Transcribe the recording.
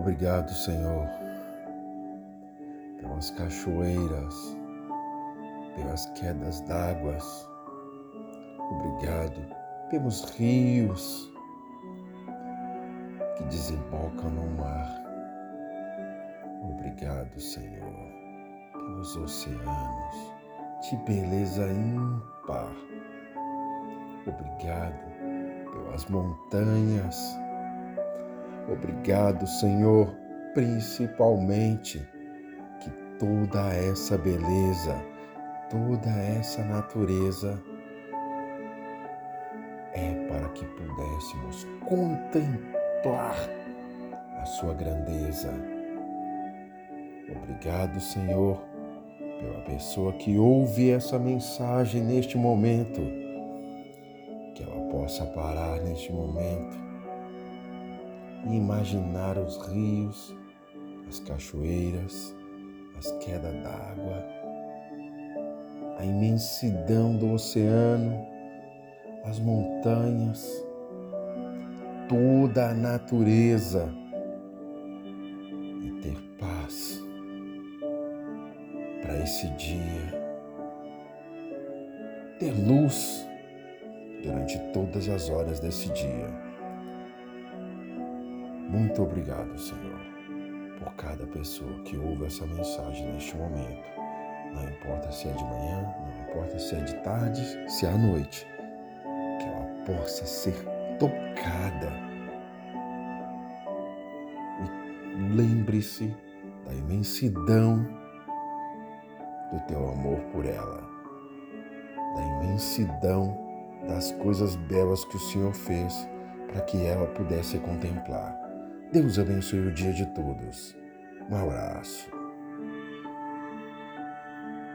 Obrigado, Senhor, pelas cachoeiras, pelas quedas d'águas. Obrigado pelos rios que desembocam no mar. Obrigado, Senhor, pelos oceanos de beleza ímpar. Obrigado pelas montanhas. Obrigado, Senhor, principalmente que toda essa beleza, toda essa natureza é para que pudéssemos contemplar a sua grandeza. Obrigado, Senhor, pela pessoa que ouve essa mensagem neste momento, que ela possa parar neste momento e imaginar os rios, as cachoeiras, as quedas d'água, a imensidão do oceano, as montanhas, toda a natureza e ter paz para esse dia, ter luz durante todas as horas desse dia. Muito obrigado, Senhor, por cada pessoa que ouve essa mensagem neste momento. Não importa se é de manhã, não importa se é de tarde, se é à noite possa ser tocada. E lembre-se da imensidão do teu amor por ela, da imensidão das coisas belas que o Senhor fez para que ela pudesse contemplar. Deus abençoe o dia de todos. Um abraço.